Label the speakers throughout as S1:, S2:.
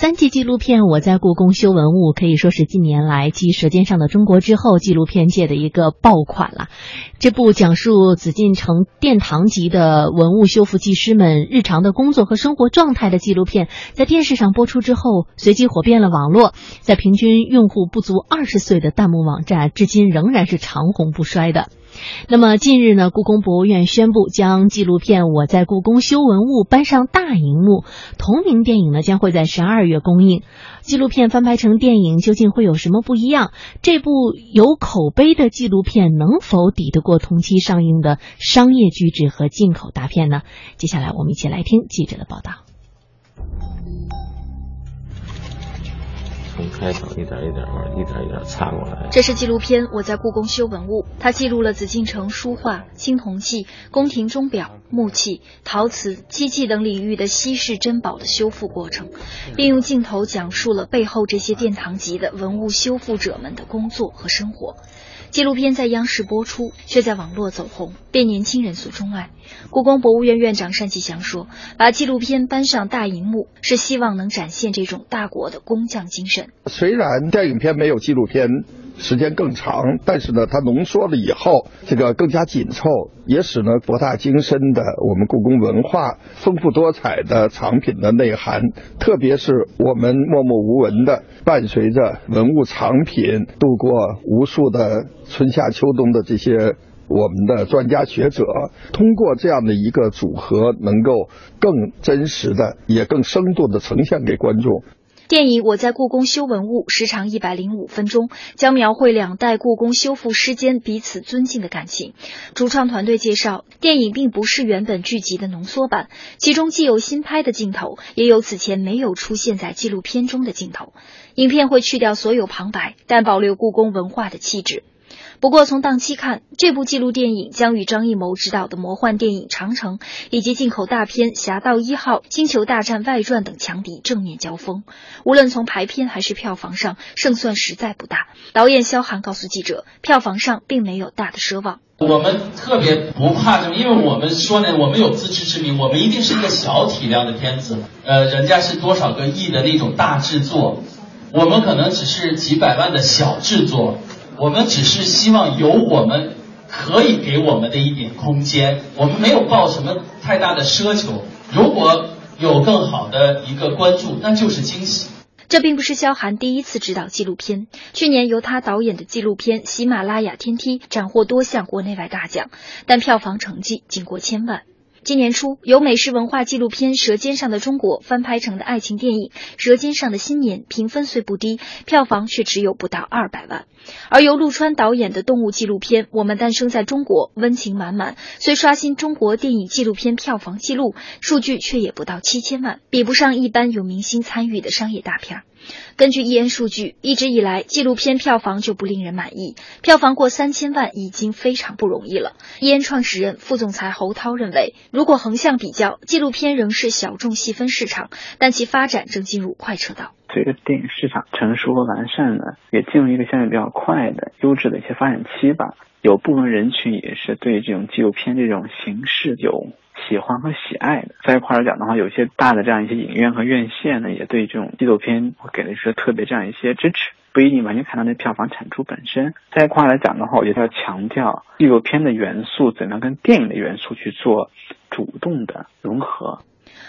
S1: 三季纪录片《我在故宫修文物》可以说是近年来继《舌尖上的中国》之后，纪录片界的一个爆款了。这部讲述紫禁城殿堂级的文物修复技师们日常的工作和生活状态的纪录片，在电视上播出之后，随即火遍了网络，在平均用户不足二十岁的弹幕网站，至今仍然是长红不衰的。那么近日呢，故宫博物院宣布将纪录片《我在故宫修文物》搬上大荧幕，同名电影呢将会在十二月公映。纪录片翻拍成电影究竟会有什么不一样？这部有口碑的纪录片能否抵得过同期上映的商业巨制和进口大片呢？接下来我们一起来听记者的报道。
S2: 从开场一点一点往一点一点擦过来。
S3: 这是纪录片《我在故宫修文物》，它记录了紫禁城书画、青铜器、宫廷钟表、木器、陶瓷、漆器等领域的稀世珍宝的修复过程，并用镜头讲述了背后这些殿堂级的文物修复者们的工作和生活。纪录片在央视播出，却在网络走红，被年轻人所钟爱。故宫博物院院长单霁翔说：“把纪录片搬上大荧幕，是希望能展现这种大国的工匠精神。
S4: 虽然电影片没有纪录片。”时间更长，但是呢，它浓缩了以后，这个更加紧凑，也使呢博大精深的我们故宫文化丰富多彩的藏品的内涵，特别是我们默默无闻的伴随着文物藏品度过无数的春夏秋冬的这些我们的专家学者，通过这样的一个组合，能够更真实的也更生动的呈现给观众。
S3: 电影《我在故宫修文物》时长一百零五分钟，将描绘两代故宫修复师间彼此尊敬的感情。主创团队介绍，电影并不是原本剧集的浓缩版，其中既有新拍的镜头，也有此前没有出现在纪录片中的镜头。影片会去掉所有旁白，但保留故宫文化的气质。不过，从档期看，这部纪录电影将与张艺谋执导的魔幻电影《长城》以及进口大片《侠盗一号》《星球大战外传》等强敌正面交锋。无论从排片还是票房上，胜算实在不大。导演肖寒告诉记者，票房上并没有大的奢望。
S5: 我们特别不怕什么，因为我们说呢，我们有自知之明，我们一定是一个小体量的片子。呃，人家是多少个亿的那种大制作，我们可能只是几百万的小制作。我们只是希望有我们可以给我们的一点空间，我们没有抱什么太大的奢求。如果有更好的一个关注，那就是惊喜。
S3: 这并不是萧寒第一次执导纪录片，去年由他导演的纪录片《喜马拉雅天梯》斩获多项国内外大奖，但票房成绩仅过千万。今年初，由美式文化纪录片《舌尖上的中国》翻拍成的爱情电影《舌尖上的新年》，评分虽不低，票房却只有不到二百万。而由陆川导演的动物纪录片《我们诞生在中国》，温情满满，虽刷新中国电影纪录片票房纪录，数据却也不到七千万，比不上一般有明星参与的商业大片。根据 E N 数据，一直以来纪录片票房就不令人满意，票房过三千万已经非常不容易了。E N 创始人、副总裁侯涛认为，如果横向比较，纪录片仍是小众细分市场，但其发展正进入快车道。
S6: 随着电影市场成熟和完善呢，也进入一个相对比较快的优质的一些发展期吧。有部分人群也是对这种纪录片这种形式有。喜欢和喜爱的，在一块来讲的话，有些大的这样一些影院和院线呢，也对这种纪录片会给了一些特别这样一些支持，不一定完全看到那票房产出本身。在一块来讲的话，我觉得要强调纪录片的元素怎么样跟电影的元素去做主动的融合。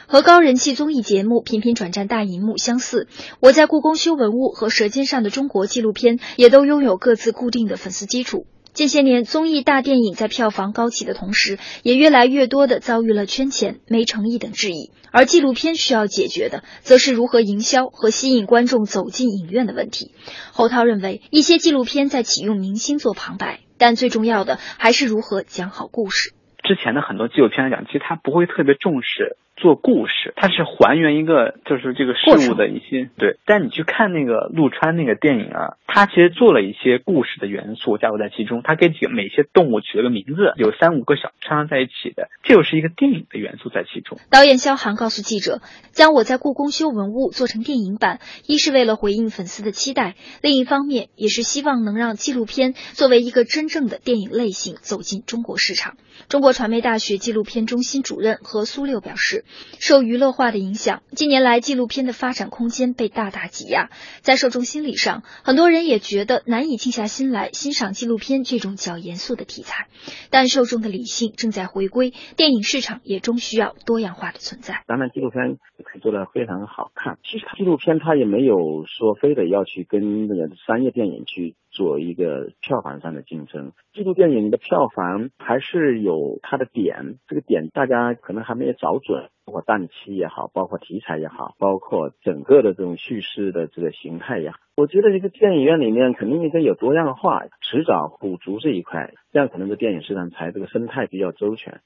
S3: 和高人气综艺节目频频转战大荧幕相似，我在故宫修文物和舌尖上的中国纪录片也都拥有各自固定的粉丝基础。近些年，综艺大电影在票房高起的同时，也越来越多的遭遇了圈钱、没诚意等质疑。而纪录片需要解决的，则是如何营销和吸引观众走进影院的问题。侯涛认为，一些纪录片在启用明星做旁白，但最重要的还是如何讲好故事。
S6: 之前的很多纪录片来讲，其实他不会特别重视。做故事，它是还原一个就是这个事物的一些对，但你去看那个陆川那个电影啊，他其实做了一些故事的元素加入在其中，他给几个每些动物取了个名字，有三五个小串在一起的，这就是一个电影的元素在其中。
S3: 导演肖寒告诉记者，将我在故宫修文物做成电影版，一是为了回应粉丝的期待，另一方面也是希望能让纪录片作为一个真正的电影类型走进中国市场。中国传媒大学纪录片中心主任何苏六表示。受娱乐化的影响，近年来纪录片的发展空间被大大挤压。在受众心理上，很多人也觉得难以静下心来欣赏纪录片这种较严肃的题材。但受众的理性正在回归，电影市场也终需要多样化的存在。
S7: 当然，纪录片可做得非常好看。其实纪录片它也没有说非得要去跟那个商业电影去。做一个票房上的竞争，纪录电影的票房还是有它的点，这个点大家可能还没有找准，包括档期也好，包括题材也好，包括整个的这种叙事的这个形态也好，我觉得这个电影院里面肯定应该有多样化，迟早补足这一块，这样可能这电影市场才这个生态比较周全。